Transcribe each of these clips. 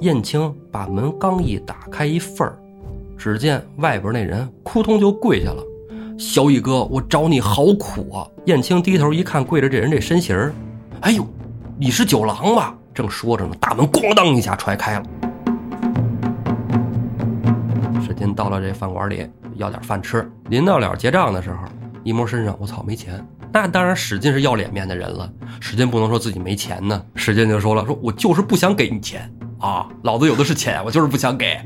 燕青把门刚一打开一缝儿，只见外边那人扑通就跪下了。小乙哥，我找你好苦啊！燕青低头一看，跪着这人这身形儿，哎呦，你是酒郎吧？正说着呢，大门咣当一下踹开了。史进到了这饭馆里，要点饭吃。临到了结账的时候，一摸身上，我操，没钱。那当然，史进是要脸面的人了。史进不能说自己没钱呢。史进就说了：“说我就是不想给你钱啊，老子有的是钱，我就是不想给。”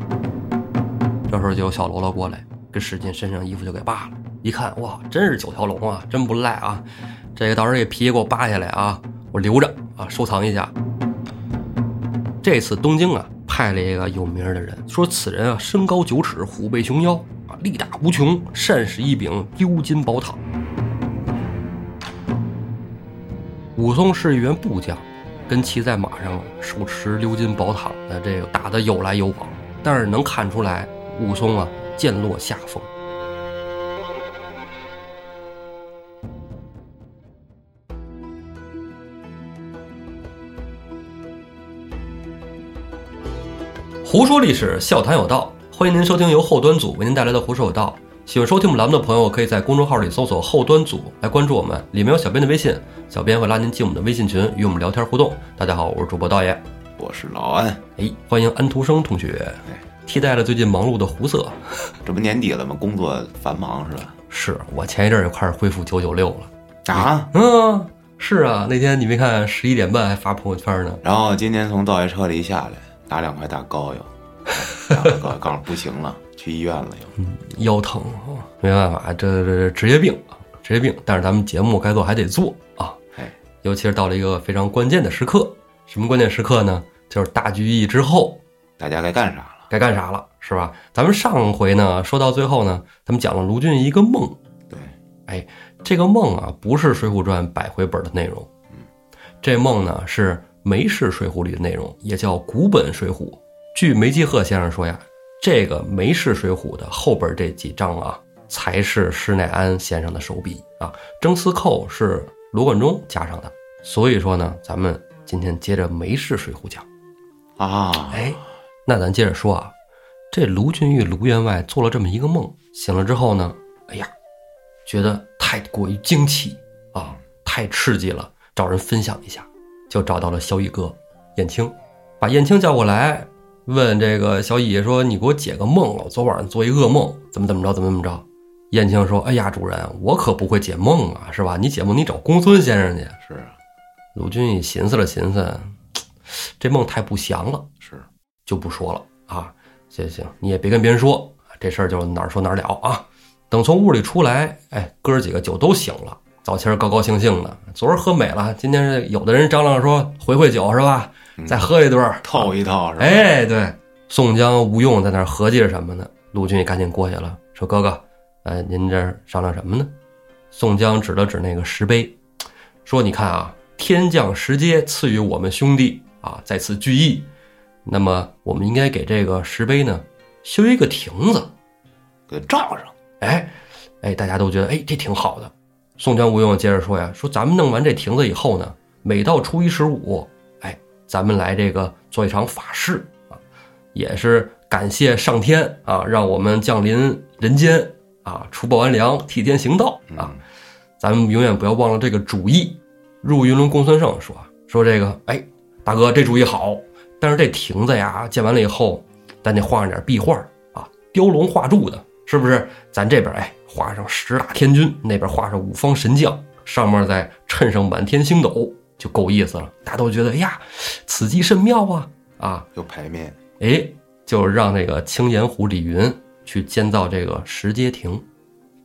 这时候就有小喽啰过来，跟史进身上衣服就给扒了。一看，哇，真是九条龙啊，真不赖啊！这个到时候这皮给我扒下来啊，我留着啊，收藏一下。这次东京啊，派了一个有名的人，说此人啊，身高九尺，虎背熊腰啊，力大无穷，善使一柄鎏金宝塔。武松是一员部将，跟骑在马上手持鎏金宝塔的这个打的有来有往，但是能看出来武松啊渐落下风。胡说历史，笑谈有道，欢迎您收听由后端组为您带来的《胡说有道》。喜欢收听我们栏目的朋友，可以在公众号里搜索“后端组”来关注我们，里面有小编的微信，小编会拉您进我们的微信群，与我们聊天互动。大家好，我是主播道爷，我是老安。哎，欢迎安徒生同学，替代了最近忙碌的胡色。这不年底了吗？工作繁忙是吧？是我前一阵儿也开始恢复九九六了啊。嗯，是啊，那天你没看十一点半还发朋友圈呢。然后今天从道爷车里一下来。拿两块大膏药，告告诉不行了，去医院了又。嗯，腰疼，没办法，这这职业病啊，职业病。但是咱们节目该做还得做啊。哎，尤其是到了一个非常关键的时刻，什么关键时刻呢？就是大聚义之后，大家该干啥了？该干啥了，是吧？咱们上回呢，说到最后呢，咱们讲了卢俊义一个梦。对，哎，这个梦啊，不是《水浒传》百回本的内容。嗯，这梦呢是。梅氏水浒里的内容也叫古本水浒。据梅基鹤先生说呀，这个梅氏水浒的后边这几章啊，才是施耐庵先生的手笔啊。征司寇是罗贯中加上的。所以说呢，咱们今天接着梅氏水浒讲啊。哎，那咱接着说啊，这卢俊义卢员外做了这么一个梦，醒了之后呢，哎呀，觉得太过于惊奇啊，太刺激了，找人分享一下。就找到了小乙哥燕青，把燕青叫过来，问这个小乙说：“你给我解个梦我昨晚上做一噩梦，怎么怎么着，怎么怎么着？”燕青说：“哎呀，主人，我可不会解梦啊，是吧？你解梦你找公孙先生去。”是啊，鲁俊义寻思了寻思，这梦太不祥了，是，就不说了啊。行行，你也别跟别人说，这事儿就哪儿说哪儿了啊。等从屋里出来，哎，哥儿几个酒都醒了。早前高高兴兴的，昨儿喝美了，今天是有的人张罗说回回酒是吧？再喝一顿套一套是吧？哎，对，宋江、吴用在那儿合计着什么呢？陆军也赶紧过去了，说：“哥哥，呃，您这商量什么呢？”宋江指了指那个石碑，说：“你看啊，天降石阶赐予我们兄弟啊，在此聚义，那么我们应该给这个石碑呢修一个亭子，给罩上。哎，哎，大家都觉得哎，这挺好的。”宋江、吴用接着说呀：“说咱们弄完这亭子以后呢，每到初一十五，哎，咱们来这个做一场法事啊，也是感谢上天啊，让我们降临人间啊，除暴安良，替天行道啊。咱们永远不要忘了这个主意。”入云龙公孙胜说：“说这个，哎，大哥，这主意好，但是这亭子呀，建完了以后，咱得画上点壁画啊，雕龙画柱的，是不是？咱这边哎。”画上十大天君，那边画上五方神将，上面再衬上满天星斗，就够意思了。大家都觉得，哎呀，此计甚妙啊！啊，有牌面，哎，就让那个青岩湖李云去建造这个石阶亭，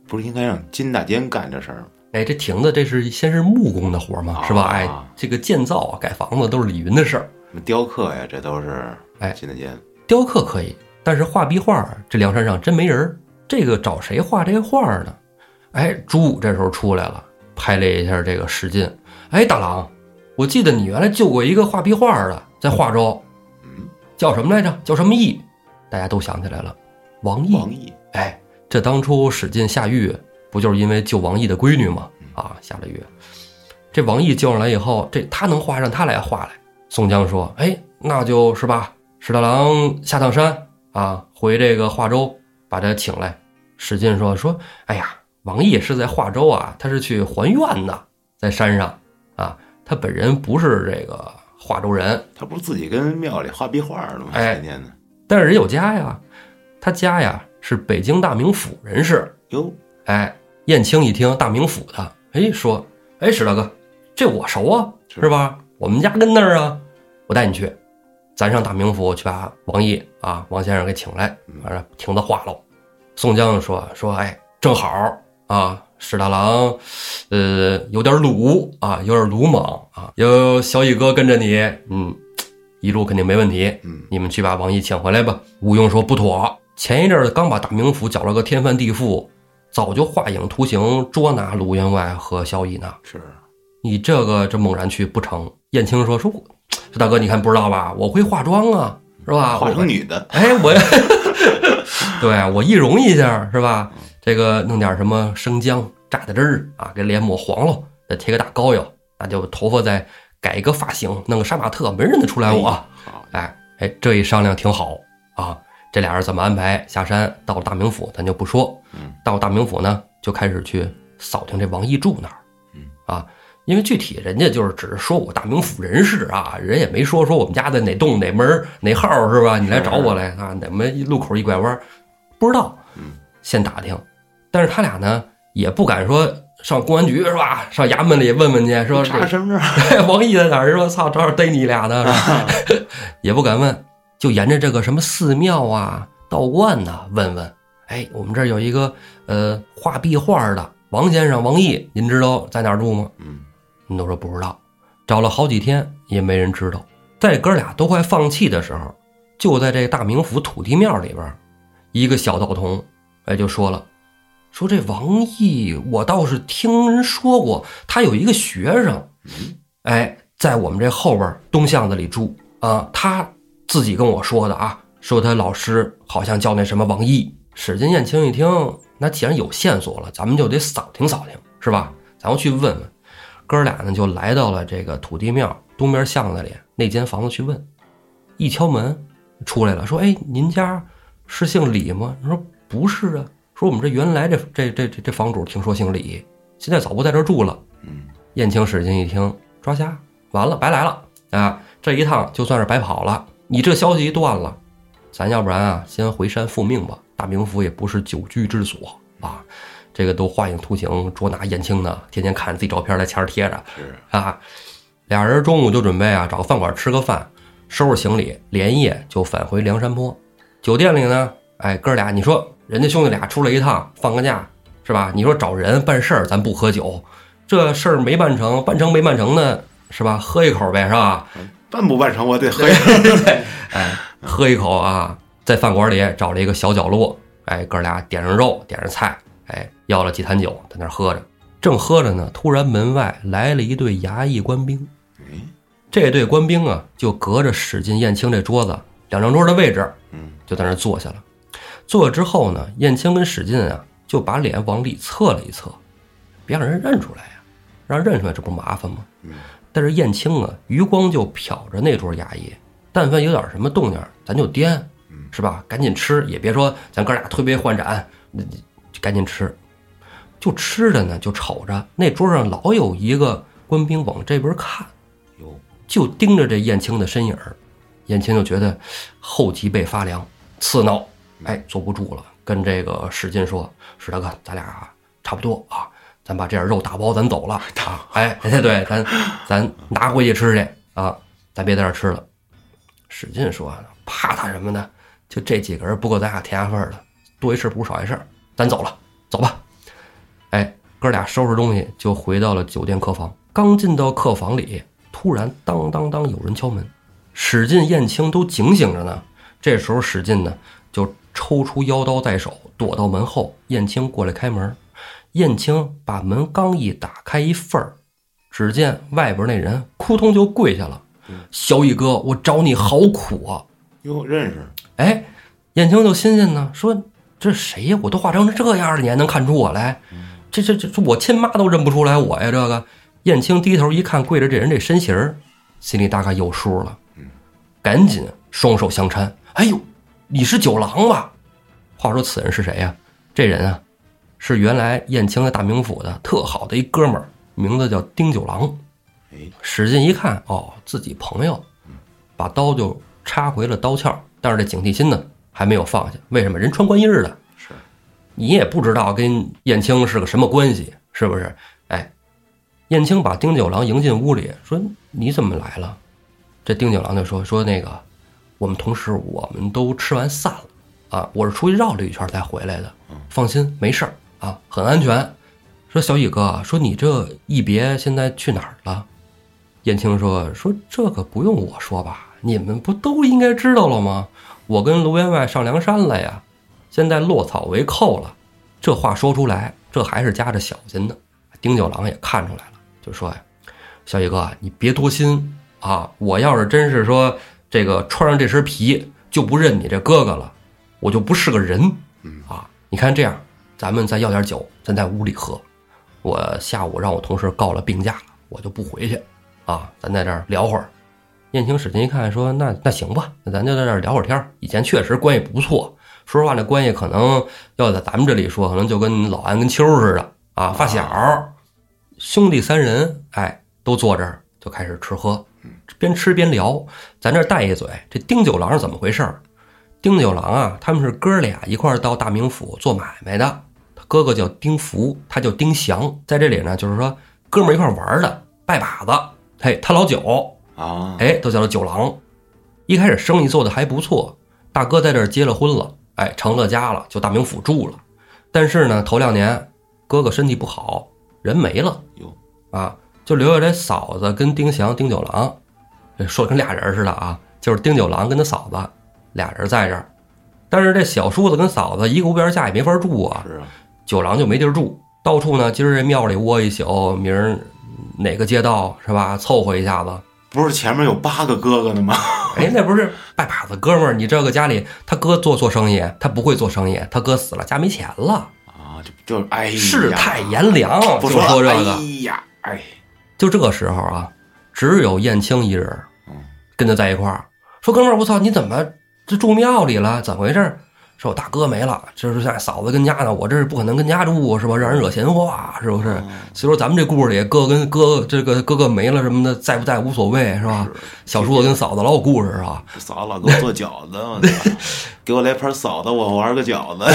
不是应该让金大坚干这事儿吗？哎，这亭子这是先是木工的活嘛，是吧？哎，这个建造啊、盖房子都是李云的事儿。雕刻呀，这都是哎金大坚。雕刻可以，但是画壁画，这梁山上真没人。这个找谁画这画呢？哎，朱武这时候出来了，拍了一下这个史进。哎，大郎，我记得你原来救过一个画壁画的，在华州，嗯，叫什么来着？叫什么义？大家都想起来了，王毅。王毅，哎，这当初史进下狱，不就是因为救王毅的闺女吗？啊，下了狱，这王毅救上来以后，这他能画上他来画来。宋江说：“哎，那就是吧，史大郎下趟山啊，回这个华州把他请来。史进说说，哎呀，王毅是在华州啊，他是去还愿呢，在山上啊，他本人不是这个化州人，他不是自己跟庙里画壁画呢吗？哎天天的但是人有家呀，他家呀是北京大名府人士。哟，哎，燕青一听大名府的，哎，说，哎，史大哥，这我熟啊，是是吧？我们家跟那儿啊，我带你去，咱上大名府去把王毅啊，王先生给请来，完了亭子画喽。宋江说说，哎，正好啊，史大郎，呃，有点鲁啊，有点鲁莽啊，有小乙哥跟着你，嗯，一路肯定没问题。嗯，你们去把王毅请回来吧。吴用说不妥，前一阵儿刚把大名府搅了个天翻地覆，早就画影图形捉拿卢员外和小乙呢。是你这个这猛然去不成？燕青说说，我说大哥，你看不知道吧？我会化妆啊，是吧？化成女的，哎，我，对我易容一下是吧？这个弄点什么生姜榨的汁儿啊，给脸抹黄了，再贴个大膏药，那就头发再改一个发型，弄个杀马特，没人认得出来我。好，哎哎，这一商量挺好啊。这俩人怎么安排？下山到了大名府，咱就不说。嗯，到了大名府呢，就开始去扫听这王义柱那儿。嗯啊，因为具体人家就是只是说我大名府人士啊，人也没说说我们家的哪栋哪门哪号是吧？你来找我来啊，哪门一路口一拐弯，不知道。嗯，先打听，但是他俩呢也不敢说上公安局是吧？上衙门里问问去，说这查身份证，哎，王毅在哪儿？说操，正好逮你俩呢？也不敢问，就沿着这个什么寺庙啊、道观呐问问。哎，我们这儿有一个呃画壁画的王先生王毅，您知道在哪儿住吗？嗯，人都说不知道，找了好几天也没人知道。在哥俩都快放弃的时候，就在这大名府土地庙里边儿，一个小道童哎就说了，说这王毅我倒是听人说过，他有一个学生，哎，在我们这后边儿东巷子里住啊，他自己跟我说的啊，说他老师好像叫那什么王毅。史金燕青一听，那既然有线索了，咱们就得扫听扫听，是吧？咱们去问问。哥俩呢就来到了这个土地庙东边巷子里那间房子去问，一敲门出来了，说：“哎，您家是姓李吗？”他说：“不是啊。”说：“我们这原来这这这这这房主听说姓李，现在早不在这儿住了。”嗯，燕青使劲一听，抓瞎，完了，白来了啊！这一趟就算是白跑了。你这消息一断了，咱要不然啊，先回山复命吧。大名府也不是久居之所啊，这个都画影图形捉拿燕青呢，天天看着自己照片在墙上贴着是啊。俩人中午就准备啊找个饭馆吃个饭，收拾行李，连夜就返回梁山坡。酒店里呢，哎，哥俩，你说人家兄弟俩出来一趟，放个假是吧？你说找人办事儿，咱不喝酒，这事儿没办成，办成没办成呢，是吧？喝一口呗，是吧？办不办成我得喝一口，哎，喝一口啊，在饭馆里找了一个小角落，哎，哥俩点上肉，点上菜，哎，要了几坛酒，在那儿喝着。正喝着呢，突然门外来了一队衙役官兵。哎，这队官兵啊，就隔着史进、燕青这桌子两张桌的位置，嗯，就在那儿坐下了。坐下之后呢，燕青跟史进啊，就把脸往里侧了一侧，别让人认出来呀、让人认出来这不麻烦吗？嗯但是燕青啊，余光就瞟着那桌衙役，但凡有点什么动静，咱就颠，是吧？赶紧吃，也别说咱哥俩推杯换盏，赶紧吃。就吃着呢，就瞅着那桌上老有一个官兵往这边看，哟，就盯着这燕青的身影儿，燕青就觉得后脊背发凉，刺挠，哎，坐不住了，跟这个史进说：“史大哥，咱俩差不多啊，咱把这点肉打包，咱走了啊！哎，对咱咱拿回去吃去啊，咱别在这吃了。”史进说：“怕他什么呢？就这几个人不够咱俩填下份儿的，多一事不如少一事，咱走了，走吧。”哎，哥俩收拾东西就回到了酒店客房。刚进到客房里，突然当当当有人敲门，史进、燕青都警醒着呢。这时候史进呢就抽出腰刀在手，躲到门后。燕青过来开门，燕青把门刚一打开一缝儿，只见外边那人扑通就跪下了：“小乙哥，我找你好苦啊！”哟，认识，哎，燕青就新鲜呢，说这谁呀？我都化成这样了，你还能看出我来？这这这这，我亲妈都认不出来我呀！这个燕青低头一看，跪着这人这身形儿，心里大概有数了，赶紧双手相搀。哎呦，你是九郎吧？话说此人是谁呀？这人啊，是原来燕青在大名府的特好的一哥们儿，名字叫丁九郎。哎，使劲一看，哦，自己朋友，把刀就插回了刀鞘，但是这警惕心呢还没有放下。为什么？人穿官衣儿的，是你也不知道跟燕青是个什么关系，是不是？哎，燕青把丁九郎迎进屋里，说：“你怎么来了？”这丁九郎就说：“说那个，我们同事我们都吃完散了啊，我是出去绕了一圈才回来的。放心，没事儿啊，很安全。”说小雨哥，说你这一别现在去哪儿了？燕青说：“说这个不用我说吧，你们不都应该知道了吗？我跟卢员外上梁山了呀，现在落草为寇了。”这话说出来，这还是夹着小心的。丁九郎也看出来了，就说呀：“小雨哥，你别多心啊！我要是真是说这个穿上这身皮就不认你这哥哥了，我就不是个人啊！你看这样，咱们再要点酒，咱在屋里喝。我下午让我同事告了病假了，我就不回去啊！咱在这儿聊会儿。”燕青使劲一看，说：“那那行吧，那咱就在这儿聊会儿天儿。以前确实关系不错，说实话，那关系可能要在咱们这里说，可能就跟老安跟秋似的啊，发小，兄弟三人，哎，都坐这儿就开始吃喝，边吃边聊。咱这儿带一嘴，这丁九郎是怎么回事儿？丁九郎啊，他们是哥俩一块儿到大名府做买卖的，他哥哥叫丁福，他叫丁祥，在这里呢，就是说哥们儿一块儿玩儿的，拜把子，嘿，他老九。啊，哎，都叫他九郎。一开始生意做的还不错，大哥在这儿结了婚了，哎，成了家了，就大名府住了。但是呢，头两年哥哥身体不好，人没了哟，啊，就留下这嫂子跟丁祥、丁九郎，这说的跟俩人似的啊，就是丁九郎跟他嫂子俩人在这儿。但是这小叔子跟嫂子一个屋檐下也没法住啊，是啊，九郎就没地儿住，到处呢，今儿这庙里窝一宿，明儿哪个街道是吧，凑合一下子。不是前面有八个哥哥呢吗？哎，那不是拜把子哥们儿？你这个家里他哥做做生意，他不会做生意，他哥死了，家没钱了，啊，就就哎呀，世态炎凉。就不说说这个，哎呀，哎，就这个时候啊，只有燕青一人嗯，跟他在一块儿，说哥们儿，我操，你怎么这住庙里了？怎么回事儿？说我大哥没了，就是在嫂子跟家呢，我这是不可能跟家住，是吧？让人惹闲话，是不是？所以说咱们这故事里，哥跟哥这个哥哥没了什么的，在不在无所谓，是吧？小叔子跟嫂子老有故事，是吧？嫂子老给我做饺子，我操 给我来盘嫂子，我玩个饺子。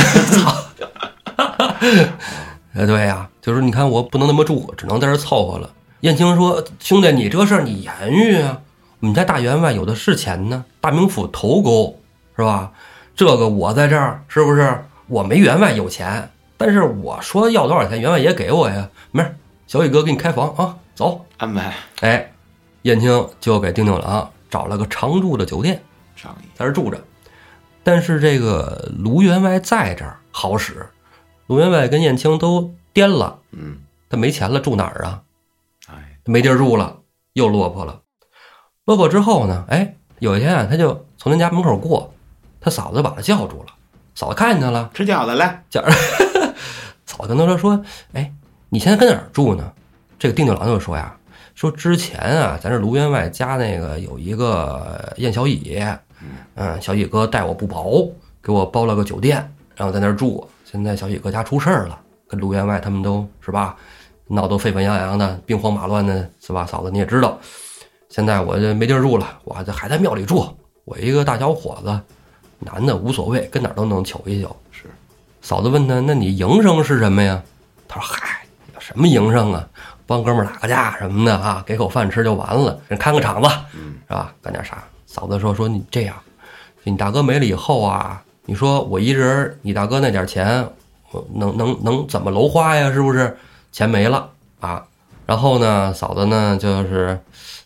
哎，对呀、就是你看我不能那么住，只能在这儿凑合了。燕青说：“兄弟，你这事儿你言语啊，我们家大员外有的是钱呢，大名府头沟是吧？这个我在这儿是不是？我没员外有钱，但是我说要多少钱，员外也给我呀。没事，小雨哥给你开房啊，走。安排哎，燕青就给丁九郎找了个常住的酒店，上，在这儿住着。但是这个卢员外在这儿好使，卢员外跟燕青都颠了。”嗯，他没钱了，住哪儿啊？哎，没地儿住了，又落魄了。落魄之后呢？哎，有一天啊，他就从人家门口过，他嫂子就把他叫住了。嫂子看见他了，吃饺子来，饺 子嫂子跟他说说，哎，你现在跟哪儿住呢？这个丁九郎就说呀，说之前啊，咱这卢员外家那个有一个燕小乙，嗯，小乙哥待我不薄，给我包了个酒店，然后在那儿住。现在小乙哥家出事儿了，跟卢员外他们都是吧，闹得沸沸扬扬的，兵荒马乱的，是吧？嫂子你也知道，现在我这没地儿住了，我这还在庙里住。我一个大小伙子，男的无所谓，跟哪儿都能求一宿。是嫂子问他：“那你营生是什么呀？”他说：“嗨，什么营生啊？帮哥们儿打个架什么的啊，给口饭吃就完了，人看个场子，嗯是吧？干点啥？”嫂子说：“说你这样，你大哥没了以后啊，你说我一人，你大哥那点钱，我能能能怎么楼花呀？是不是？钱没了啊？然后呢，嫂子呢就是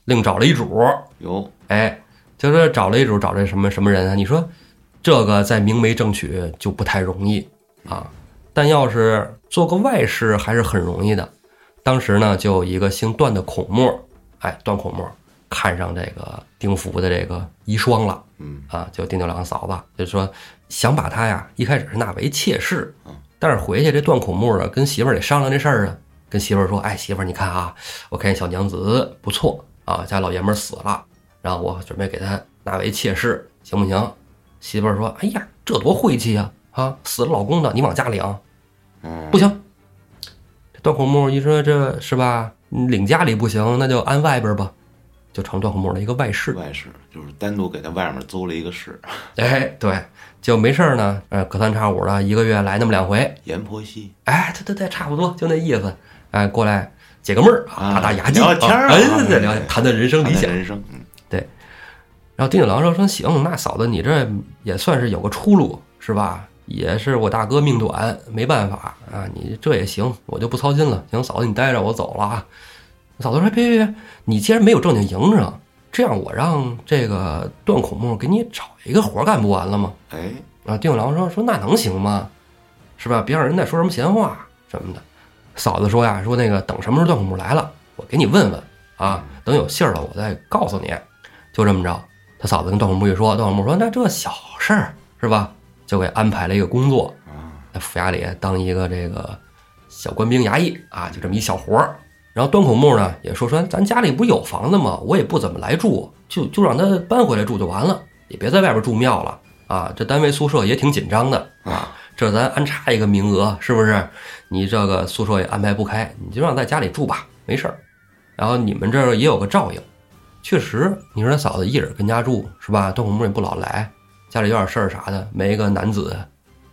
另找了一主，有。哎，就是找了一主，找这什么什么人啊？你说这个在明媒正娶就不太容易啊，但要是做个外事还是很容易的。当时呢，就有一个姓段的孔墨，哎，段孔墨看上这个丁福的这个遗孀了，嗯。啊，就丁九郎嫂子，就是说想把他呀，一开始是纳为妾室，但是回去这段孔墨啊，跟媳妇儿得商量这事儿啊，跟媳妇儿说，哎，媳妇儿你看啊，我看小娘子不错啊，家老爷们儿死了，然后我准备给她纳为妾室。行不行？媳妇儿说：“哎呀，这多晦气呀！啊，死了老公的，你往家领，嗯，不行。”这段孔木一说，这是吧？领家里不行，那就安外边吧，就成段孔木的一个外室。外室就是单独给他外面租了一个室，哎，对，就没事儿呢，呃，隔三差五的，一个月来那么两回。阎婆惜哎，对对对，差不多就那意思。哎，过来解个闷儿打打牙祭，聊聊天儿啊哎，对对，聊哎谈谈人生理想。人生，对然后丁九郎说：“说行，那嫂子你这也算是有个出路，是吧？也是我大哥命短，没办法啊，你这也行，我就不操心了。行，嫂子你待着，我走了啊。”嫂子说：“别别别，你既然没有正经营生，这样我让这个段孔木给你找一个活干，不完了吗？”哎，啊，丁九郎说：“说那能行吗？是吧？别让人再说什么闲话什么的。”嫂子说呀：“说那个等什么时候段孔木来了，我给你问问啊，等有信儿了我再告诉你。”就这么着，他嫂子跟段孔木一说，段孔木说：“那这小事儿是吧？”就给安排了一个工作，啊，在府衙里当一个这个小官兵衙役啊，就这么一小活儿。然后段孔木呢也说说，咱家里不有房子吗？我也不怎么来住，就就让他搬回来住就完了，也别在外边住庙了啊。这单位宿舍也挺紧张的啊，这咱安插一个名额，是不是？你这个宿舍也安排不开，你就让在家里住吧，没事儿。然后你们这儿也有个照应，确实，你说他嫂子一人跟家住是吧？段孔木也不老来，家里有点事儿啥的，没个男子，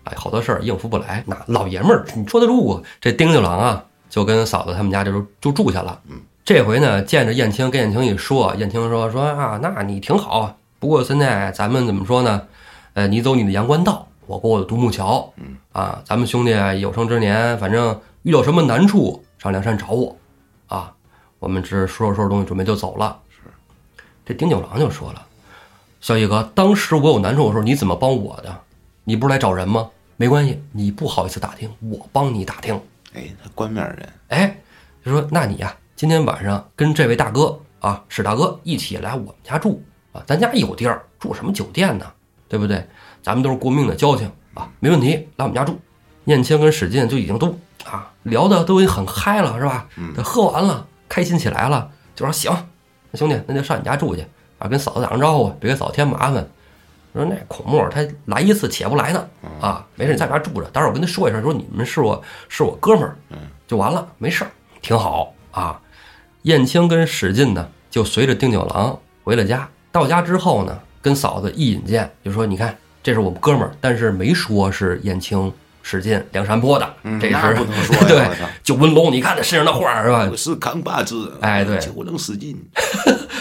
哎，好多事儿应付不来。那老爷们儿，你说得住啊？这丁九郎啊，就跟嫂子他们家这就就住下了。嗯，这回呢，见着燕青，跟燕青一说，燕青说说啊，那你挺好。不过现在咱们怎么说呢？呃，你走你的阳关道，我过我的独木桥。嗯，啊，咱们兄弟啊有生之年，反正遇到什么难处，上梁山找我。啊，我们只收拾收拾东西，准备就走了。是，这丁九郎就说了。小野哥，当时我有难处的时候，你怎么帮我的？你不是来找人吗？没关系，你不好意思打听，我帮你打听。哎，他官面人，哎，就说那你呀、今天晚上跟这位大哥啊，史大哥一起来我们家住啊，咱家有地儿，住什么酒店呢？对不对？咱们都是过命的交情啊，没问题，来我们家住。燕青跟史进就已经都啊聊的都已经很嗨了，是吧？嗯这喝完了，开心起来了，就说行，那兄弟，那就上你家住去啊，跟嫂子打声招呼，别给嫂子添麻烦。说那孔墨他来一次且不来呢啊，没事你在家住着，待会儿我跟他说一声，说你们是我是我哥们儿，嗯，就完了，没事儿，挺好啊。燕青跟史进呢，就随着丁九郎回了家。到家之后呢，跟嫂子一引荐，就说：“你看，这是我们哥们儿，但是没说是燕青、史进、梁山泊的，嗯，这那是不能说，对九纹龙。你看他身上的画儿是吧？我是扛把子，哎对九能使劲。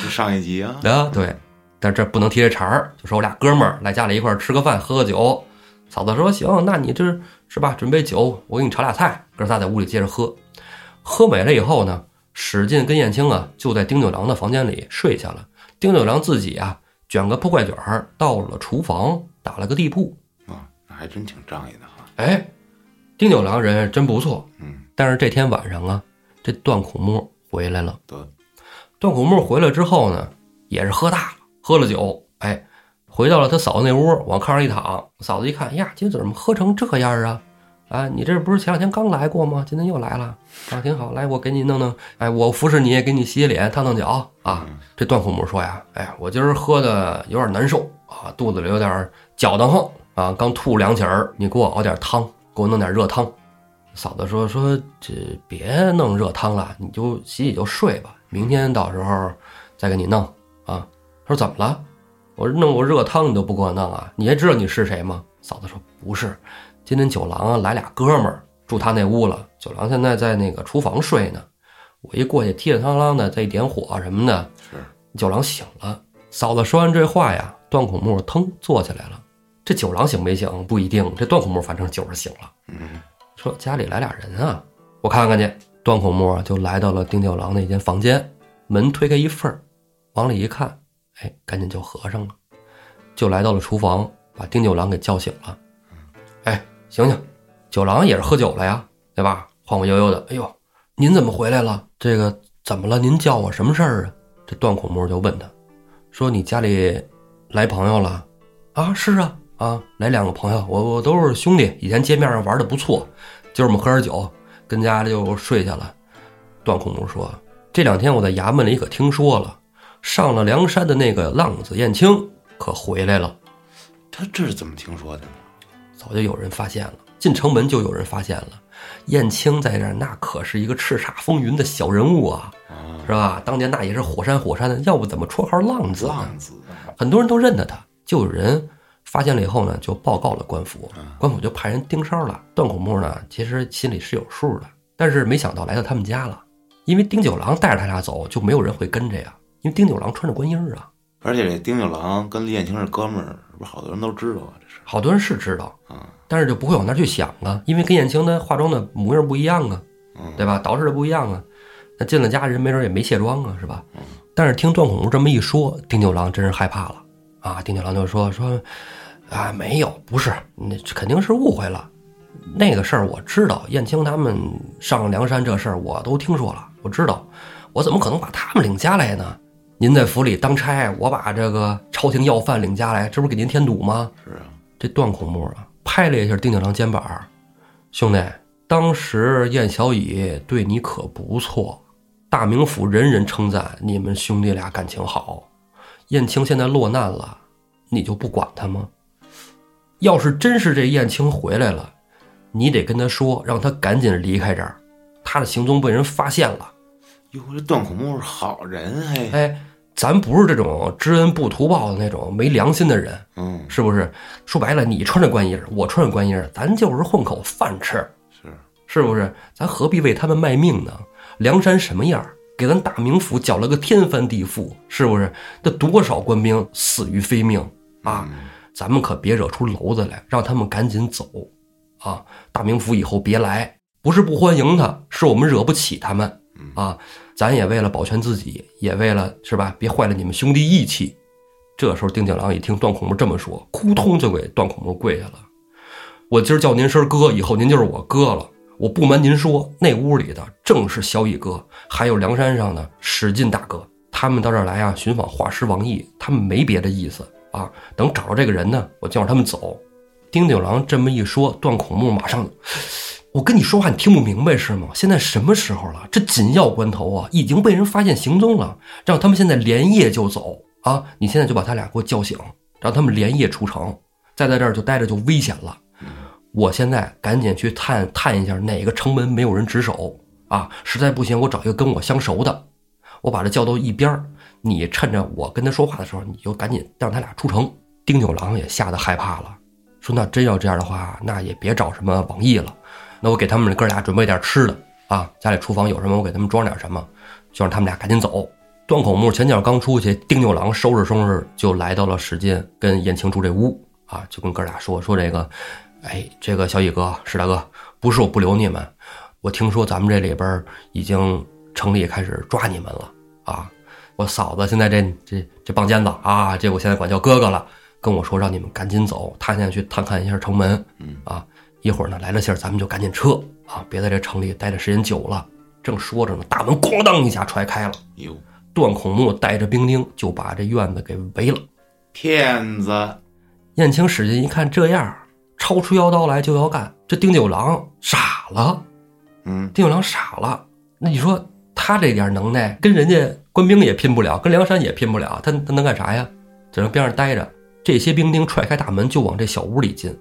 就上一集啊，啊，对，但是这不能提这茬儿，就说我俩哥们儿来家里一块儿吃个饭，喝个酒。嫂子说行，那你这是吧？准备酒，我给你炒俩菜，哥仨在屋里接着喝。喝美了以后呢，史进跟燕青啊就在丁九郎的房间里睡下了。丁九郎自己啊卷个破怪卷儿到了厨房打了个地铺。啊，那还真挺仗义的哈。哎，丁九郎人真不错，嗯，但是这天晚上啊，这段孔木回来了。得，段孔木回来之后呢，也是喝大了，喝了酒，哎，回到了他嫂子那屋，往炕上一躺。嫂子一看，呀，今儿怎么喝成这样啊？啊，你这不是前两天刚来过吗？今天又来了，啊，挺好。来，我给你弄弄，哎，我服侍你，给你洗洗脸，烫烫脚啊。这段孔木说呀，哎呀，我今儿喝的有点难受啊，肚子里有点搅得慌啊，刚吐两气儿，你给我熬点汤，给我弄点热汤。嫂子说说这别弄热汤了，你就洗洗就睡吧，明天到时候再给你弄。啊。他说怎么了？我说弄过热汤你都不给我弄啊？你还知道你是。谁吗？嫂子说不是，今天九郎来俩哥们儿住他那屋了，九郎现在在那个厨房睡呢，我一过去踢踢啷啷的再一点火什么的，是。九郎醒了。嫂子说完这话呀，段孔木腾坐起来了。这九郎醒没醒不一定，这段孔木反正就是醒了。嗯，说家里来俩人啊，我看看去。段孔木啊就来到了丁九郎那间房间，门推开一缝儿，往里一看，哎，赶紧就合上了，就来到了厨房，把丁九郎给叫醒了。哎，醒醒，九郎也是喝酒了呀，对吧？晃晃悠悠的，哎呦，您怎么回来了？这个怎么了？您叫我什么事儿啊？这段孔木就问他，说你家里来朋友了？啊，是啊，啊，来两个朋友，我我都是兄弟，以前街面上玩的不错，今儿我们喝点酒，跟家里就睡下了。段孔木说，这两天我在衙门里可听说了，上了梁山的那个浪子燕青可回来了。他这是怎么听说的呢？早就有人发现了，进城门就有人发现了，燕青在这儿那可是一个叱咤风云的小人物啊，啊，是吧？当年那也是火山火山的，要不怎么绰号浪子呢？浪子，很多人都认得他，就有人发现了以后呢，就报告了官府，官府就派人盯梢了。段孔木呢，其实心里是有数的，但是没想到来到他们家了，因为丁九郎带着他俩走，就没有人会跟着呀，因为丁九郎穿着官衣儿啊，而且这丁九郎跟李艳青是哥们儿，不是好多人都知道啊？这是好多人是知道，啊，但是就不会往那儿去想啊，因为跟燕青的化妆的模样不一样啊，嗯对吧？捯饬的不一样啊。那进了家人没准也没卸妆啊，是吧？但是听段孔木这么一说，丁九郎真是害怕了啊！丁九郎就说说啊，没有，不是，那肯定是误会了。那个事儿我知道，燕青他们上梁山这事儿我都听说了，我知道，我怎么可能把他们领家来呢？您在府里当差，我把这个朝廷要犯领家来，这不是给您添堵吗？是啊，这段孔木啊，拍了一下丁九郎肩膀，兄弟，当时燕小乙对你可不错，大名府人人称赞你们兄弟俩感情好。燕青现在落难了，你就不管他吗？要是真是这燕青回来了，你得跟他说，让他赶紧离开这儿，他的行踪被人发现了。哟，这段孔木是好人嘿，哎，咱不是这种知恩不图报的那种没良心的人，嗯，是不是？说白了，你穿着官衣儿，我穿着官衣儿，咱就是混口饭吃，是，是不是？咱何必为他们卖命呢？梁山什么样儿？给咱大名府搅了个天翻地覆，是不是？那多少官兵死于非命啊！咱们可别惹出娄子来，让他们赶紧走啊！大名府以后别来，不是不欢迎他，是我们惹不起他们啊！咱也为了保全自己，也为了是吧？别坏了你们兄弟义气。这时候，丁九郎一听段孔木这么说，扑通就给段孔木跪下了。我今儿叫您声哥，以后您就是我哥了。我不瞒您说，那屋里的正是小乙哥，还有梁山上的史进大哥。他们到这儿来啊，寻访画师王毅，他们没别的意思啊。等找着这个人呢，我叫他们走。丁九郎这么一说，段孔木马上，我跟你说话你听不明白是吗？现在什么时候了？这紧要关头啊，已经被人发现行踪了，让他们现在连夜就走啊！你现在就把他俩给我叫醒，让他们连夜出城，再在这儿就待着就危险了。我现在赶紧去探探一下哪个城门没有人值守啊！实在不行，我找一个跟我相熟的，我把他叫到一边儿。你趁着我跟他说话的时候，你就赶紧让他俩出城。丁九郎也吓得害怕了，说：“那真要这样的话，那也别找什么王毅了。那我给他们哥俩准备点吃的啊，家里厨房有什么，我给他们装点什么，就让他们俩赶紧走。”段孔木前脚刚出去，丁九郎收拾收拾就来到了史进跟燕青住这屋啊，就跟哥俩说说这个。哎，这个小乙哥、史大哥，不是我不留你们，我听说咱们这里边已经城里开始抓你们了啊！我嫂子现在这这这棒尖子啊，这我现在管叫哥哥了，跟我说让你们赶紧走，他现在去探看一下城门，嗯啊，一会儿呢来了信儿，咱们就赶紧撤啊，别在这城里待的时间久了。正说着呢，大门咣当一下踹开了，哟，段孔木带着兵丁就把这院子给围了。骗子，燕青使劲一看这样。抄出腰刀来就要干，这丁九郎傻了，嗯，丁九郎傻了。那你说他这点能耐，跟人家官兵也拼不了，跟梁山也拼不了，他他能干啥呀？在那边上待着。这些兵丁踹开大门就往这小屋里进，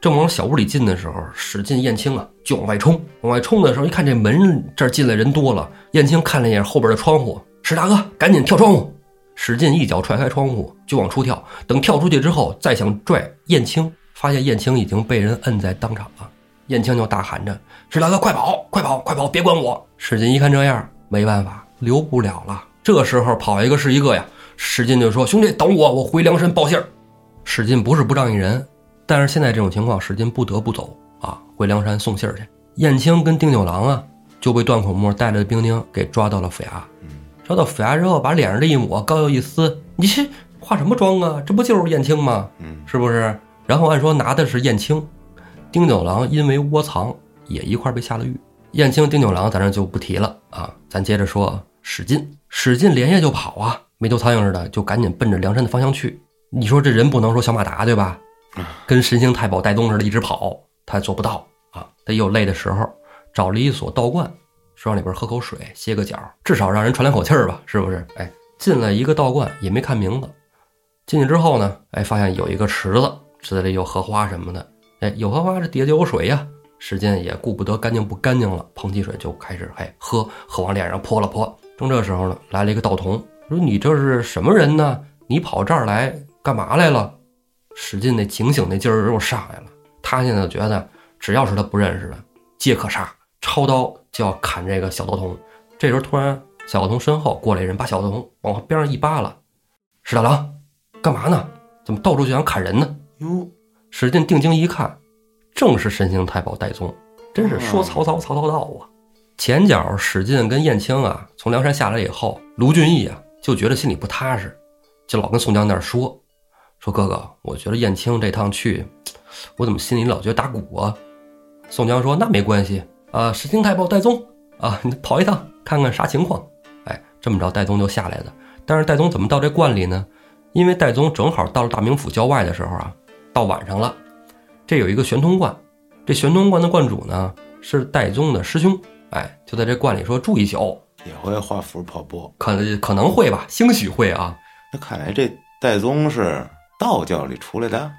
正往小屋里进的时候，史进、燕青啊就往外冲。往外冲的时候，一看这门这儿进来人多了，燕青看了一眼后边的窗户，史大哥赶紧跳窗户。史进一脚踹开窗户就往出跳，等跳出去之后，再想拽燕青。发现燕青已经被人摁在当场了，燕青就大喊着：“史大哥，快跑，快跑，快跑，别管我！”史进一看这样，没办法，留不了了。这时候跑一个是一个呀，史进就说：“兄弟，等我，我回梁山报信儿。”史进不是不仗义人，但是现在这种情况，史进不得不走啊，回梁山送信儿去。燕青跟丁九郎啊，就被段孔木带着兵丁给抓到了府衙。抓到府衙之后，把脸上这一抹，膏药一撕，你这化什么妆啊？这不就是燕青吗？嗯，是不是？然后按说拿的是燕青，丁九郎因为窝藏也一块被下了狱。燕青、丁九郎咱这就不提了啊，咱接着说史进。史进连夜就跑啊，没头苍蝇似的，就赶紧奔着梁山的方向去。你说这人不能说小马达对吧？跟神行太保戴宗似的，一直跑，他做不到啊。他也有累的时候，找了一所道观，说让里边喝口水，歇个脚，至少让人喘两口气儿吧，是不是？哎，进了一个道观，也没看名字。进去之后呢，哎，发现有一个池子。池子里有荷花什么的。哎，有荷花，这底下就有水呀。史进也顾不得干净不干净了，捧起水就开始哎喝，喝往脸上泼了泼。正这时候呢，来了一个道童，说：“你这是什么人呢？你跑这儿来干嘛来了？”史进那警醒那劲儿又上来了，他现在觉得只要是他不认识的，皆可杀，抄刀就要砍这个小道童。这时候突然，小道童身后过来人，把小道童往边上一扒拉：“史大郎，干嘛呢？怎么到处就想砍人呢？”哟，史进定睛一看，正是神行太保戴宗，真是说曹操曹操到啊！前脚史进跟燕青啊从梁山下来以后，卢俊义啊就觉得心里不踏实，就老跟宋江那儿说。说哥哥，我觉得燕青这趟去，我怎么心里老觉得打鼓啊？宋江说那没关系啊，石青太保戴宗啊，你跑一趟看看啥情况。哎，这么着戴宗就下来了。但是戴宗怎么到这观里呢？因为戴宗正好到了大名府郊外的时候啊，到晚上了。这有一个玄通观，这玄通观的观主呢是戴宗的师兄，哎，就在这观里说住一宿，也会画符跑步，可能可能会吧，兴许会啊。那看来这戴宗是。道教里出来的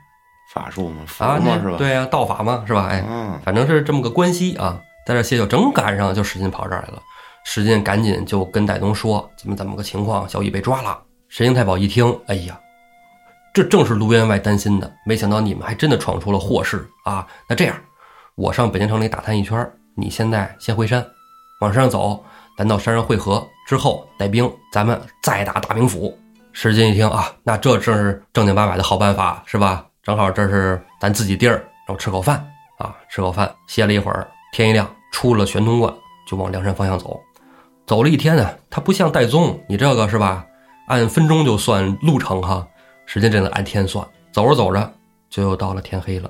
法术吗？符啊，吗？是吧？对呀，道法嘛，是吧？哎，嗯，反正是这么个关系啊。在这歇脚，正赶上就使劲跑这儿来了。使劲赶紧就跟戴宗说：“怎么怎么个情况？小乙被抓了。”神行太保一听，哎呀，这正是卢员外担心的。没想到你们还真的闯出了祸事啊！那这样，我上北京城里打探一圈，你现在先回山，往山上走，咱到山上汇合之后带兵，咱们再打大名府。石进一听啊，那这正是正经八百的好办法，是吧？正好这是咱自己地儿，然后吃口饭啊，吃口饭，歇了一会儿，天一亮，出了玄通关，就往梁山方向走。走了一天呢，他不像戴宗，你这个是吧？按分钟就算路程哈，时间真的按天算。走着走着，就又到了天黑了。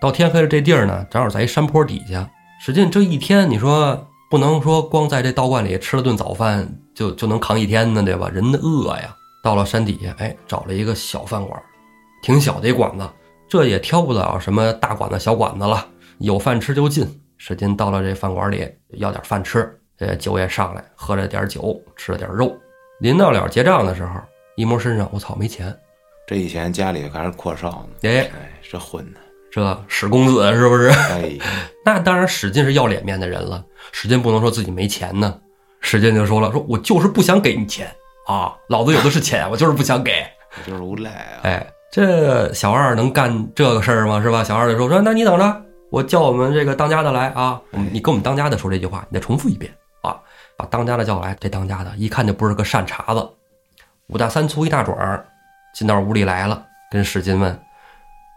到天黑了，这地儿呢，正好在一山坡底下。使劲这一天，你说不能说光在这道观里吃了顿早饭就就能扛一天呢，对吧？人的饿呀。到了山底下，哎，找了一个小饭馆，挺小的一馆子，这也挑不了什么大馆子、小馆子了，有饭吃就进。使劲到了这饭馆里，要点饭吃，呃，酒也上来，喝了点酒，吃了点肉。临到了结账的时候，一摸身上，我操，没钱。这以前家里还是阔少呢，哎哎，这混的，这史公子是不是？哎，那当然，史进是要脸面的人了，史进不能说自己没钱呢。史进就说了，说我就是不想给你钱。啊，老子有的是钱，我就是不想给，我就是无赖啊！哎，这小二能干这个事儿吗？是吧？小二就说说，那你等着，我叫我们这个当家的来啊！你跟我们当家的说这句话，你再重复一遍啊！把当家的叫来，这当家的一看就不是个善茬子，五大三粗一大壮，进到屋里来了，跟史进问：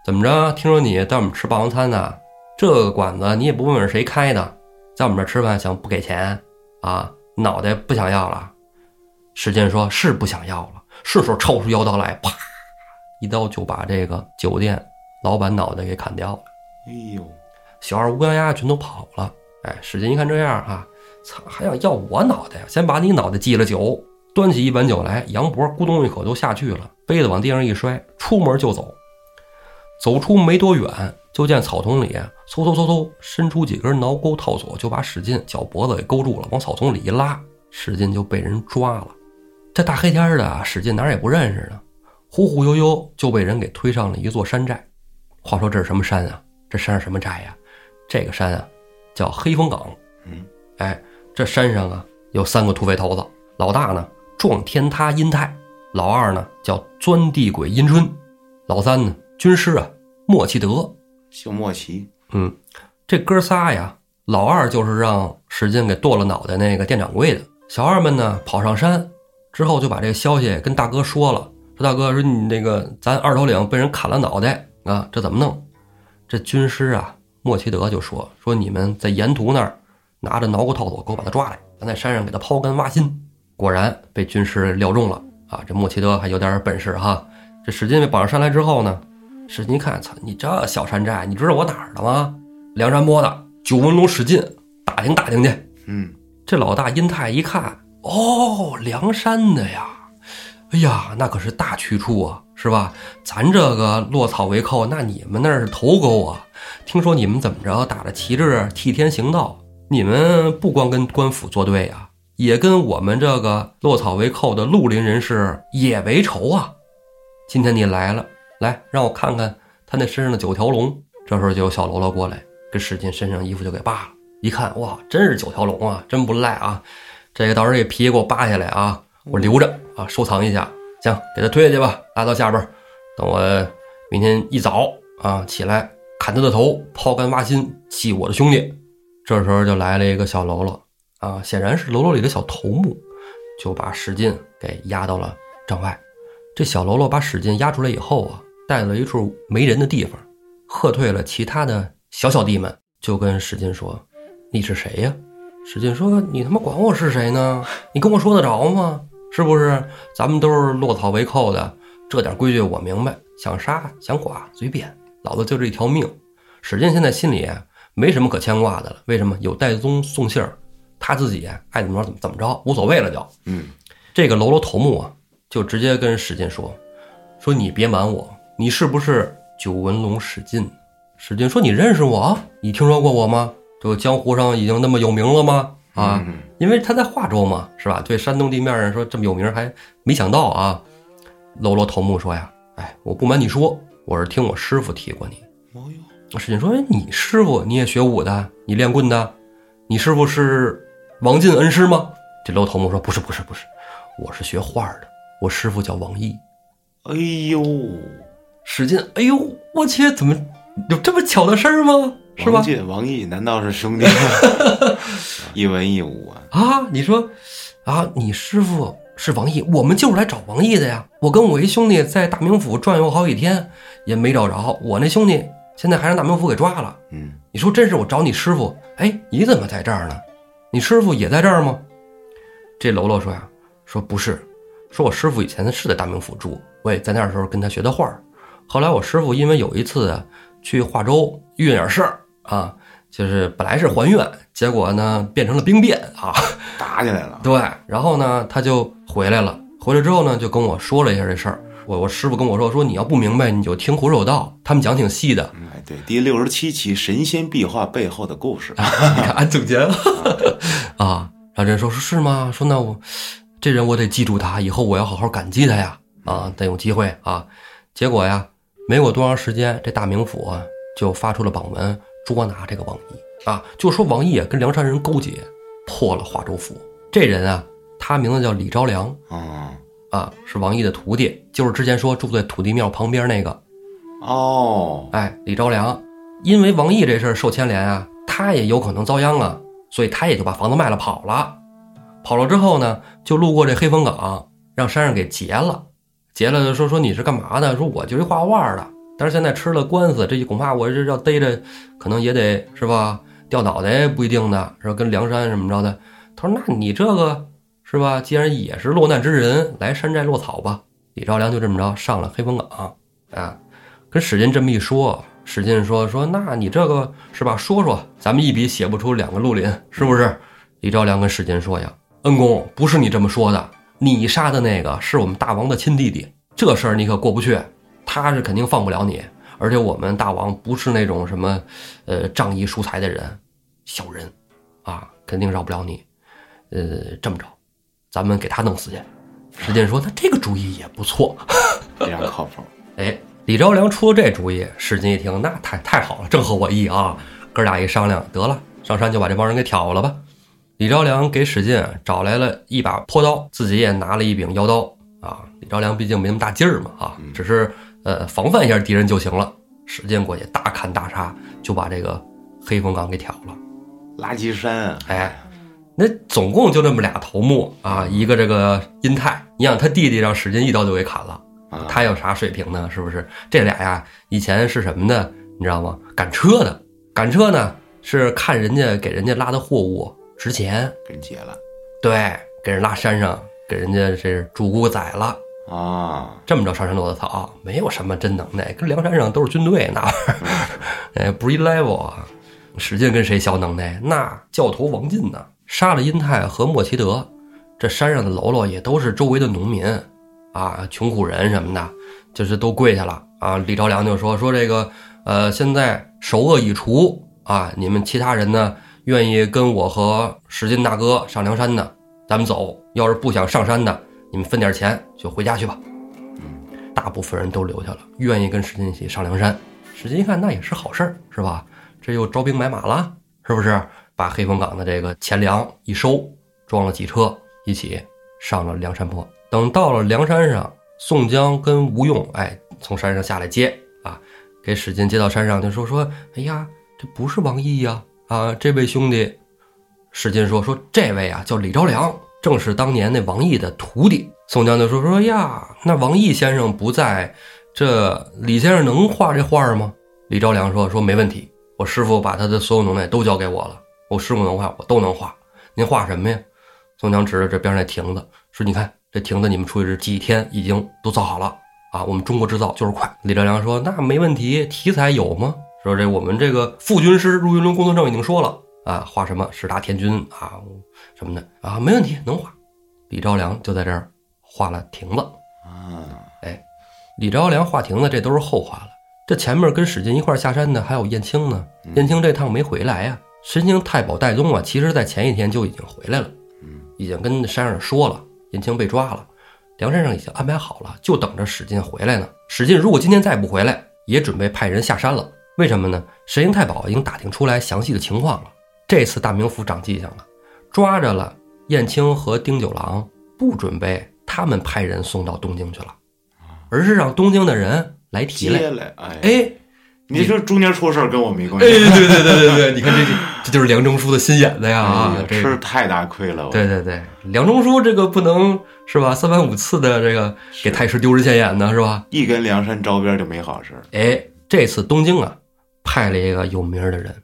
怎么着？听说你带我们吃霸王餐呢？这个馆子你也不问问谁开的，在我们这吃饭想不给钱啊？脑袋不想要了？史进说：“是不想要了。”顺手抽出腰刀来，啪，一刀就把这个酒店老板脑袋给砍掉了。哎呦，小二乌泱泱全都跑了。哎，史进一看这样哈，操，还想要我脑袋呀？先把你脑袋祭了酒，端起一碗酒来，杨博咕咚一口就下去了，杯子往地上一摔，出门就走。走出没多远，就见草丛里嗖嗖嗖嗖伸出几根挠钩套索，就把史进脚脖子给勾住了，往草丛里一拉，史进就被人抓了。这大黑天的，史进哪儿也不认识呢，忽忽悠悠就被人给推上了一座山寨。话说这是什么山啊？这山是什么寨呀？这个山啊，叫黑风岗。嗯，哎，这山上啊有三个土匪头子，老大呢撞天塌阴泰，老二呢叫钻地鬼阴春，老三呢军师啊莫奇德，姓莫奇。嗯，这哥仨呀，老二就是让史进给剁了脑袋那个店掌柜的，小二们呢跑上山。之后就把这个消息跟大哥说了，说大哥说你那个咱二头领被人砍了脑袋啊，这怎么弄？这军师啊莫奇德就说说你们在沿途那儿拿着挠骨套索给我把他抓来，咱在山上给他刨根挖心。果然被军师料中了啊！这莫奇德还有点本事哈。这史进被绑上山来之后呢，史进一看，操你这小山寨，你知道我哪儿的吗？梁山泊的九纹龙史进，打听打听去。嗯，这老大殷泰一看。哦，梁山的呀，哎呀，那可是大去处啊，是吧？咱这个落草为寇，那你们那是头钩啊。听说你们怎么着打着旗帜替天行道，你们不光跟官府作对呀，也跟我们这个落草为寇的绿林人士也为仇啊。今天你来了，来让我看看他那身上的九条龙。这时候就有小喽啰过来，跟史进身上衣服就给扒了。一看，哇，真是九条龙啊，真不赖啊！这个到时候这皮给我扒下来啊，我留着啊，收藏一下。行，给他推下去吧，拉到下边，等我明天一早啊起来砍他的头，抛肝挖心，祭我的兄弟。这时候就来了一个小喽啰啊，显然是喽啰里的小头目，就把史进给押到了帐外。这小喽啰把史进押出来以后啊，带了一处没人的地方。喝退了其他的小小弟们，就跟史进说：“你是谁呀？”史进说：“你他妈管我是谁呢？你跟我说得着吗？是不是？咱们都是落草为寇的，这点规矩我明白。想杀想剐随便，老子就这一条命。”史进现在心里没什么可牵挂的了。为什么？有戴宗送信儿，他自己爱怎么着怎么怎么着，无所谓了就。嗯，这个喽啰头目啊，就直接跟史进说：“说你别瞒我，你是不是？”九纹龙史进，史进说：“你认识我？你听说过我吗？这个江湖上已经那么有名了吗？啊，因为他在化州嘛，是吧？对山东地面上说这么有名，还没想到啊。”喽啰头目说：“呀，哎，我不瞒你说，我是听我师傅提过你。”史进说：“哎，你师傅你也学武的，你练棍的，你师傅是王进恩师吗？”这喽头目说：“不是，不是，不是，我是学画的，我师傅叫王毅。”哎呦。史进，哎呦，我去，怎么有这么巧的事儿吗？是吧？王进、王毅难道是兄弟？一文一武啊！啊，你说，啊，你师傅是王毅，我们就是来找王毅的呀。我跟我一兄弟在大名府转悠好几天，也没找着。我那兄弟现在还让大名府给抓了。嗯，你说真是我找你师傅？哎，你怎么在这儿呢？你师傅也在这儿吗？这喽啰说呀，说不是，说我师傅以前是在大名府住，我也在那时候跟他学的画。后来我师傅因为有一次啊去化州遇点事儿啊，就是本来是还愿，结果呢变成了兵变啊，打起来了。对，然后呢他就回来了，回来之后呢就跟我说了一下这事儿。我我师傅跟我说说你要不明白你就听胡说道，他们讲挺细的。哎，对，第六十七期神仙壁画背后的故事，你看俺总结了 啊。然后这人说说是吗？说那我这人我得记住他，以后我要好好感激他呀啊，得有机会啊。结果呀。没过多长时间，这大名府啊就发出了榜文，捉拿这个王毅啊，就说王毅啊跟梁山人勾结，破了华州府。这人啊，他名字叫李昭良啊啊，是王毅的徒弟，就是之前说住在土地庙旁边那个。哦，哎，李昭良，因为王毅这事儿受牵连啊，他也有可能遭殃啊，所以他也就把房子卖了跑了。跑了之后呢，就路过这黑风岗，让山上给劫了。结了说说你是干嘛的？说我就是画画的，但是现在吃了官司，这恐怕我这要逮着，可能也得是吧？掉脑袋不一定的，是吧？跟梁山什么着的？他说那你这个是吧？既然也是落难之人，来山寨落草吧。李兆良就这么着上了黑风岗啊，跟史进这么一说，史进说说那你这个是吧？说说咱们一笔写不出两个绿林，是不是？李兆良跟史进说呀，恩公不是你这么说的。你杀的那个是我们大王的亲弟弟，这事儿你可过不去，他是肯定放不了你。而且我们大王不是那种什么，呃，仗义疏财的人，小人，啊，肯定饶不了你。呃，这么着，咱们给他弄死去。史进说：“他这个主意也不错，非常靠谱。”哎，李昭良出了这主意，史进一听，那太太好了，正合我意啊。哥俩一商量，得了，上山就把这帮人给挑了吧。李昭良给史进找来了一把破刀，自己也拿了一柄腰刀啊。李昭良毕竟没那么大劲儿嘛，啊，只是呃防范一下敌人就行了。史进过去大砍大杀，就把这个黑风岗给挑了。垃圾山，哎，那总共就那么俩头目啊，一个这个殷泰，你想他弟弟让史进一刀就给砍了，他有啥水平呢？是不是？这俩呀，以前是什么呢？你知道吗？赶车的，赶车呢是看人家给人家拉的货物。值钱，给人劫了，对，给人拉山上，给人家这主顾宰了啊！这么着上山落的草，没有什么真能耐，跟梁山上都是军队那玩意儿，哎，不是一 level 啊！史进跟谁学能耐？那教头王进呢？杀了殷泰和莫奇德，这山上的喽啰也都是周围的农民啊，穷苦人什么的，就是都跪下了啊！李朝良就说说这个，呃，现在首恶已除啊，你们其他人呢？愿意跟我和史进大哥上梁山的，咱们走；要是不想上山的，你们分点钱就回家去吧。嗯大部分人都留下了，愿意跟史进一起上梁山。史进一看，那也是好事儿，是吧？这又招兵买马了，是不是？把黑风岗的这个钱粮一收，装了几车，一起上了梁山坡。等到了梁山上，宋江跟吴用，哎，从山上下来接啊，给史进接到山上，就说说，哎呀，这不是王毅呀，啊这位兄弟。史进说说这位啊叫李昭良，正是当年那王毅的徒弟。宋江就说说呀，那王毅先生不在，这李先生能画这画吗？李昭良说说没问题，我师傅把他的所有能耐都交给我了，我师傅能画我都能画。您画什么呀？宋江指着这边那亭子说，你看这亭子你们出去这几天已经都造好了啊，我们中国制造就是快。李昭良说那没问题，题材有吗？说这我们这个副军师入云龙工作证已经说了。啊，画什么十大天君啊，什么的啊，没问题，能画。李昭良就在这儿画了亭子啊，哎，李昭良画亭子，这都是后话了。这前面跟史进一块下山的还有燕青呢，燕青这趟没回来呀。神行太保戴宗啊，其实在前一天就已经回来了，嗯，已经跟山上说了，燕青被抓了，梁山上已经安排好了，就等着史进回来呢。史进如果今天再不回来，也准备派人下山了。为什么呢？神行太保已经打听出来详细的情况了。这次大名府长记性了，抓着了燕青和丁九郎，不准备他们派人送到东京去了，而是让东京的人来提来。来，哎，哎，你说中间出事儿跟我没关哎，系，对对对对对，你看这这就是梁中书的心眼子呀啊！哎吃太大亏了，对对对，梁中书这个不能是吧？三番五次的这个给太师丢人现眼呢是吧？一跟梁山招边就没好事儿哎，这次东京啊，派了一个有名的人，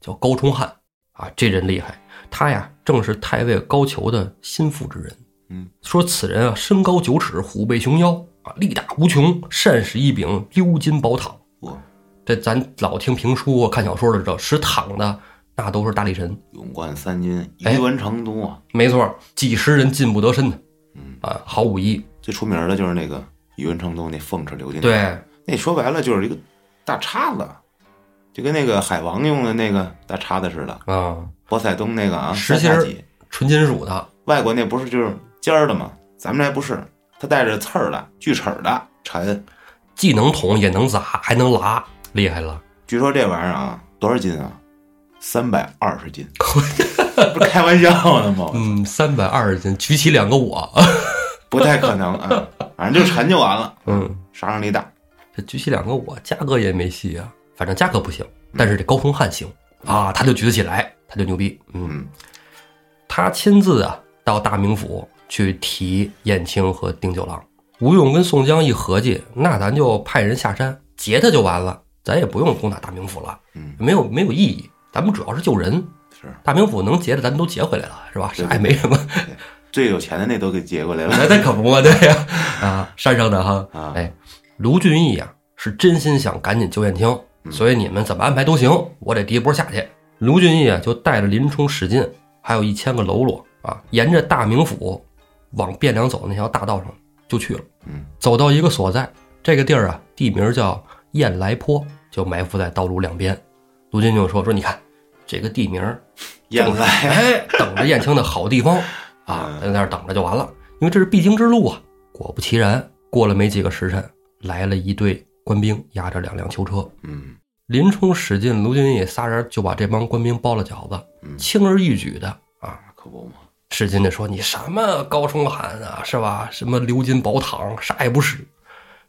叫高冲汉啊，这人厉害，他呀正是太尉高俅的心腹之人。嗯，说此人啊，身高九尺，虎背熊腰啊，力大无穷，善使一柄鎏金宝躺。哇，这咱老听评书、啊、看小说的知道，使躺的那都是大力神。勇冠三军，哎一文成都啊，没错，几十人进不得身的嗯，啊，好武艺。最出名的就是那个宇文成都那凤翅鎏金，，对，那说白了就是一个大叉子，就跟那个海王用的那个大叉子似的，啊，波塞冬那个啊，实心纯金属的，外国那不是就是尖儿的吗？咱们这不是，它带着刺儿的，锯齿儿的，沉。既能捅也能砸，还能拉，厉害了。据说这玩意儿啊，多少斤啊？三百二十斤，不是开玩笑呢吗？嗯，三百二十斤，举起两个我。不太可能啊，反正就沉就完了，嗯，杀伤力大。这举起两个我，价格也没戏啊。反正嘉哥不行，但是这高峰汉行啊，他就举得起来，他就牛逼。嗯，嗯，他亲自啊到大名府去提燕青和丁九郎。吴用跟宋江一合计，那咱就派人下山劫他就完了，咱也不用攻打大名府了，嗯，没有没有意义。咱们主要是救人，是大名府能劫的咱们都劫回来了，是吧？啥也没什么。最有钱的那都给劫过来了。那那可不嘛，对呀，啊，山上的哈，啊哎，卢俊义啊是真心想赶紧救燕青，所以你们怎么安排都行，我得第一波下去。卢俊义啊就带着林冲、史进，还有一千个喽啰啊，沿着大名府往汴梁走那条大道上就去了。嗯，走到一个所在，这个地儿啊地名叫雁来坡，就埋伏在道路两边。卢俊义就说说你看这个地名燕 来，哎，等着燕青的好地方 啊，嗯在那儿等着就完了，因为这是必经之路啊。果不其然，过了没几个时辰，来了一队官兵，押着两辆囚车。嗯林冲、史进、卢俊义仨人就把这帮官兵包了饺子，嗯，轻而易举的啊。可不嘛。史进就说：“你什么高冲寒啊，是吧？什么鎏金宝躺，啥也不是。”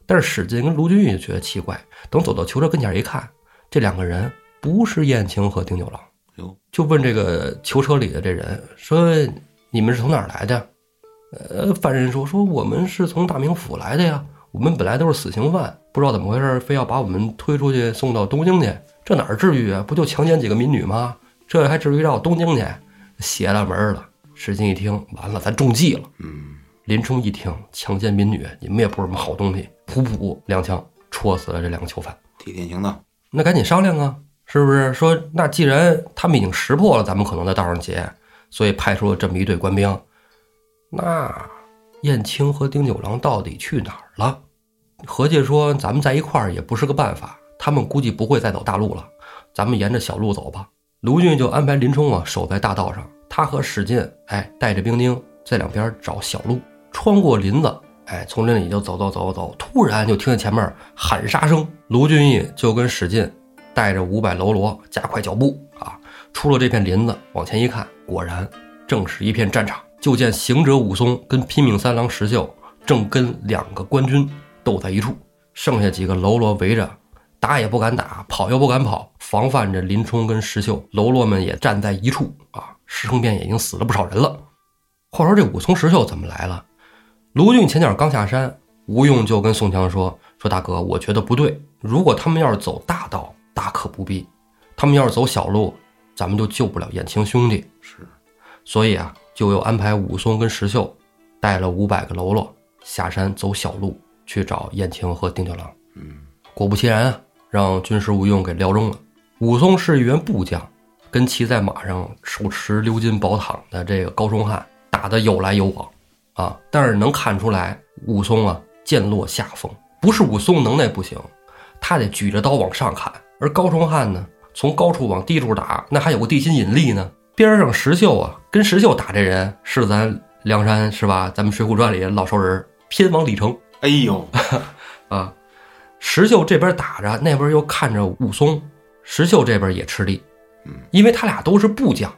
但是史进跟卢俊义就觉得奇怪，等走到囚车跟前一看，这两个人不是燕青和丁九郎。哟，就问这个囚车里的这人说：“你们是从哪儿来的？”呃，犯人说：“说我们是从大名府来的呀，我们本来都是死刑犯，不知道怎么回事，非要把我们推出去送到东京去，这哪儿至于啊？不就强奸几个民女吗？这还至于绕东京去？邪了门儿了！”石进一听，完了，咱中计了。嗯，林冲一听，强奸民女，你们也不是什么好东西，噗噗两枪戳死了这两个囚犯。替天行道。那赶紧商量啊，是不是？说那既然他们已经识破了咱们可能在道上劫，所以派出了这么一队官兵，那燕青和丁九郎到底去哪儿了？合计说咱们在一块儿也不是个办法，他们估计不会再走大路了，咱们沿着小路走吧。卢俊义就安排林冲啊守在大道上，他和史进哎带着兵丁在两边找小路，穿过林子，哎，从林里就走走走走，突然就听见前面喊杀声，卢俊义就跟史进带着五百喽啰加快脚步啊，出了这片林子，往前一看，果然正是一片战场。就见行者武松跟拼命三郎石秀正跟两个官军斗在一处，剩下几个喽啰围着，打也不敢打，跑又不敢跑，防范着林冲跟石秀。喽啰们也站在一处啊，石城边也已经死了不少人了。话说这武松、石秀怎么来了？卢俊前脚刚下山，吴用就跟宋江说：“说大哥，我觉得不对。如果他们要是走大道，大可不必；他们要是走小路，咱们就救不了燕青兄弟。是，所以啊，就又安排武松跟石秀带了五百个喽啰下山走小路去找燕青和丁九郎。嗯，果不其然啊，让军师吴用给撩中了。武松是一员部将，跟骑在马上手持鎏金宝塔的这个高忠汉打得有来有往。”啊！但是能看出来，武松啊剑落下风，不是武松能耐不行，他得举着刀往上砍。而高崇汉呢，从高处往低处打，那还有个地心引力呢。边上石秀啊，跟石秀打这人是咱梁山是吧？咱们《水浒传》里老熟人偏王李成。哎呦，啊，石秀这边打着，那边又看着武松，石秀这边也吃力，嗯，因为他俩都是部将。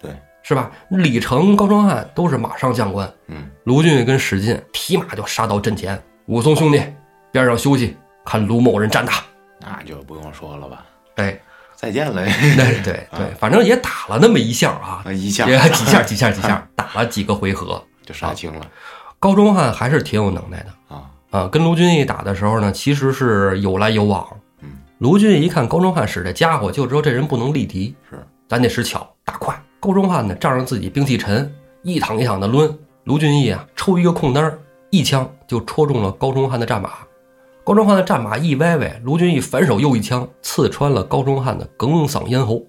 对。是吧？李成、高庄汉都是马上将官。嗯，卢俊跟史进提马就杀到阵前。武松兄弟边上休息，看卢某人战打。那就不用说了吧。哎，再见了。对对对，反正也打了那么一下啊，一下几下几下几下，打了几个回合就杀青了。高中汉还是挺有能耐的啊啊！跟卢俊义打的时候呢，其实是有来有往。嗯，卢俊义一看高中汉使这家伙，就知道这人不能力敌，是咱得使巧打快。高中汉呢，仗着自己兵器沉，一躺一躺的抡。卢俊义啊，抽一个空单，一枪就戳中了高中汉的战马。高忠汉的战马一歪歪，卢俊义反手又一枪刺穿了高忠汉的哽嗓咽喉。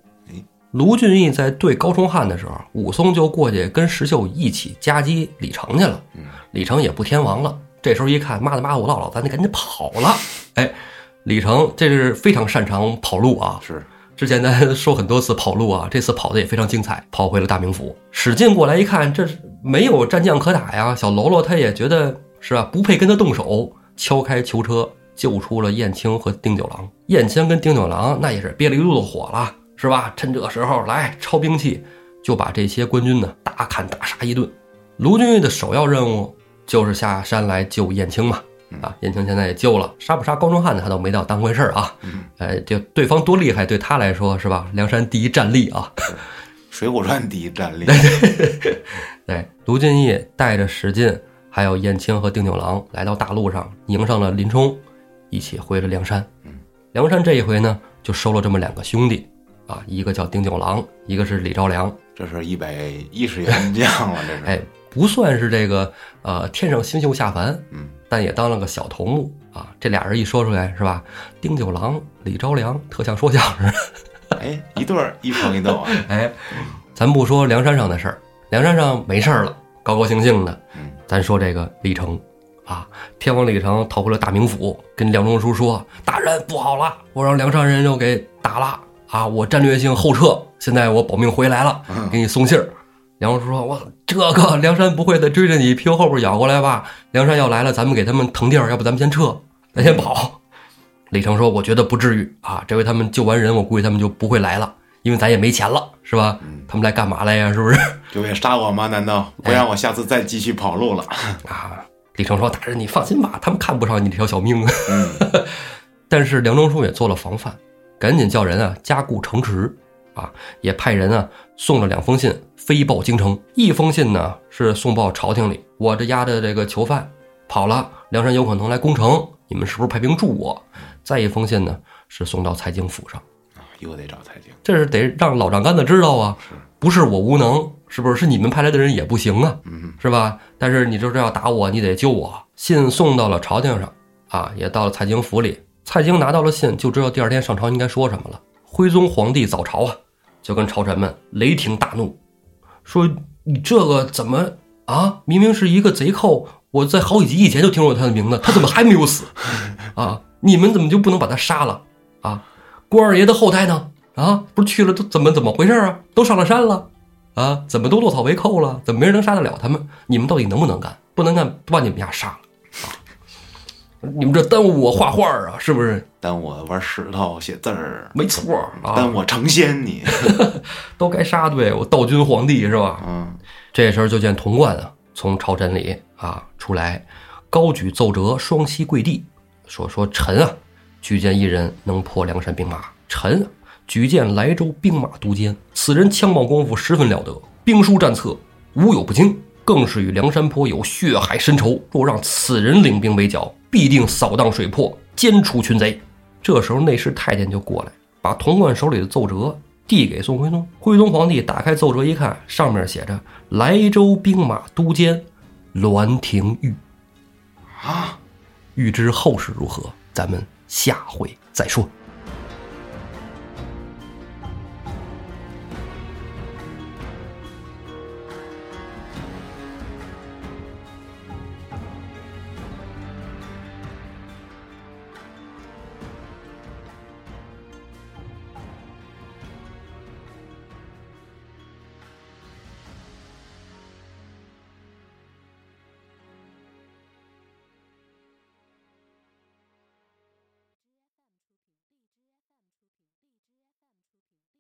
卢俊义在对高忠汉的时候，武松就过去跟石秀一起夹击李成去了。李成也不天王了，这时候一看，妈的妈的，我姥姥，咱得赶紧跑了。哎，李成这是非常擅长跑路啊。是。之前咱说很多次跑路啊，这次跑的也非常精彩，跑回了大名府。史进过来一看，这是没有战将可打呀。小喽啰他也觉得是吧，不配跟他动手，敲开囚车救出了燕青和丁九郎。燕青跟丁九郎那也是憋了一肚子火了，是吧？趁这时候来抄兵器，就把这些官军呢大砍大杀一顿。卢俊义的首要任务就是下山来救燕青嘛。啊，燕青现在也救了，杀不杀高忠汉他都没当当回事儿啊。哎，就对方多厉害，对他来说是吧？梁山第一战力啊，《水浒传》第一战力。对，卢俊义带着史进，还有燕青和丁九郎来到大路上，迎上了林冲，一起回了梁山。梁山这一回呢，就收了这么两个兄弟啊，一个叫丁九郎，一个是李兆良。这是一百一十员将了，这是。哎，不算是这个呃天上星宿下凡，嗯。但也当了个小头目啊！这俩人一说出来是吧？丁九郎、李招良，特像说相声。哎，一对儿一捧一逗啊！哎，咱不说梁山上的事儿，梁山上没事儿了，高高兴兴的。嗯，咱说这个李成啊，天王李成逃回了大名府，跟梁中书说：“大人不好了，我让梁山人又给打了啊！我战略性后撤，现在我保命回来了，给你送信儿。”梁中书说：“我这个梁山不会再追着你屁股后边咬过来吧？梁山要来了，咱们给他们腾地儿，要不咱们先撤，咱先跑。”李成说：“我觉得不至于啊，这回他们救完人，我估计他们就不会来了，因为咱也没钱了，是吧？他们来干嘛来呀？是不是？就为杀我吗？难道不让我下次再继续跑路了？” 啊！李成说：“大人，你放心吧，他们看不上你这条小命。”嗯。但是梁中书也做了防范，赶紧叫人啊加固城池，啊，也派人啊送了两封信。飞报京城，一封信呢是送报朝廷里，我这押的这个囚犯跑了，梁山有可能来攻城，你们是不是派兵助我？再一封信呢是送到蔡京府上，啊，又得找蔡京，这是得让老丈杆子知道啊，不是我无能，是不是？是你们派来的人也不行啊，是吧？但是你就是要打我，你得救我。信送到了朝廷上，啊，也到了蔡京府里，蔡京拿到了信，就知道第二天上朝应该说什么了。徽宗皇帝早朝啊，就跟朝臣们雷霆大怒。说你这个怎么啊？明明是一个贼寇，我在好几集以前就听说他的名字，他怎么还没有死？啊，你们怎么就不能把他杀了？啊，关二爷的后代呢？啊，不是去了都怎么怎么回事啊？都上了山了，啊，怎么都落草为寇了？怎么没人能杀得了他们？你们到底能不能干？不能干，把你们家杀了。你们这耽误我画画啊，是不是？耽误我玩石头写字儿，没错儿啊，耽误我成仙你。都该杀对我道君皇帝是吧？嗯，这时候就见童贯啊从朝臣里啊出来，高举奏折，双膝跪地，说说臣啊，举荐一人能破梁山兵马。臣啊，举荐莱州兵马都监，此人枪棒功夫十分了得，兵书战策无有不精，更是与梁山泊有血海深仇。若让此人领兵围剿，必定扫荡水泊，歼除群贼。这时候内侍太监就过来，把童贯手里的奏折递给宋徽宗。徽宗皇帝打开奏折一看，上面写着“莱州兵马都监栾廷玉”。啊，欲知后事如何，咱们下回再说。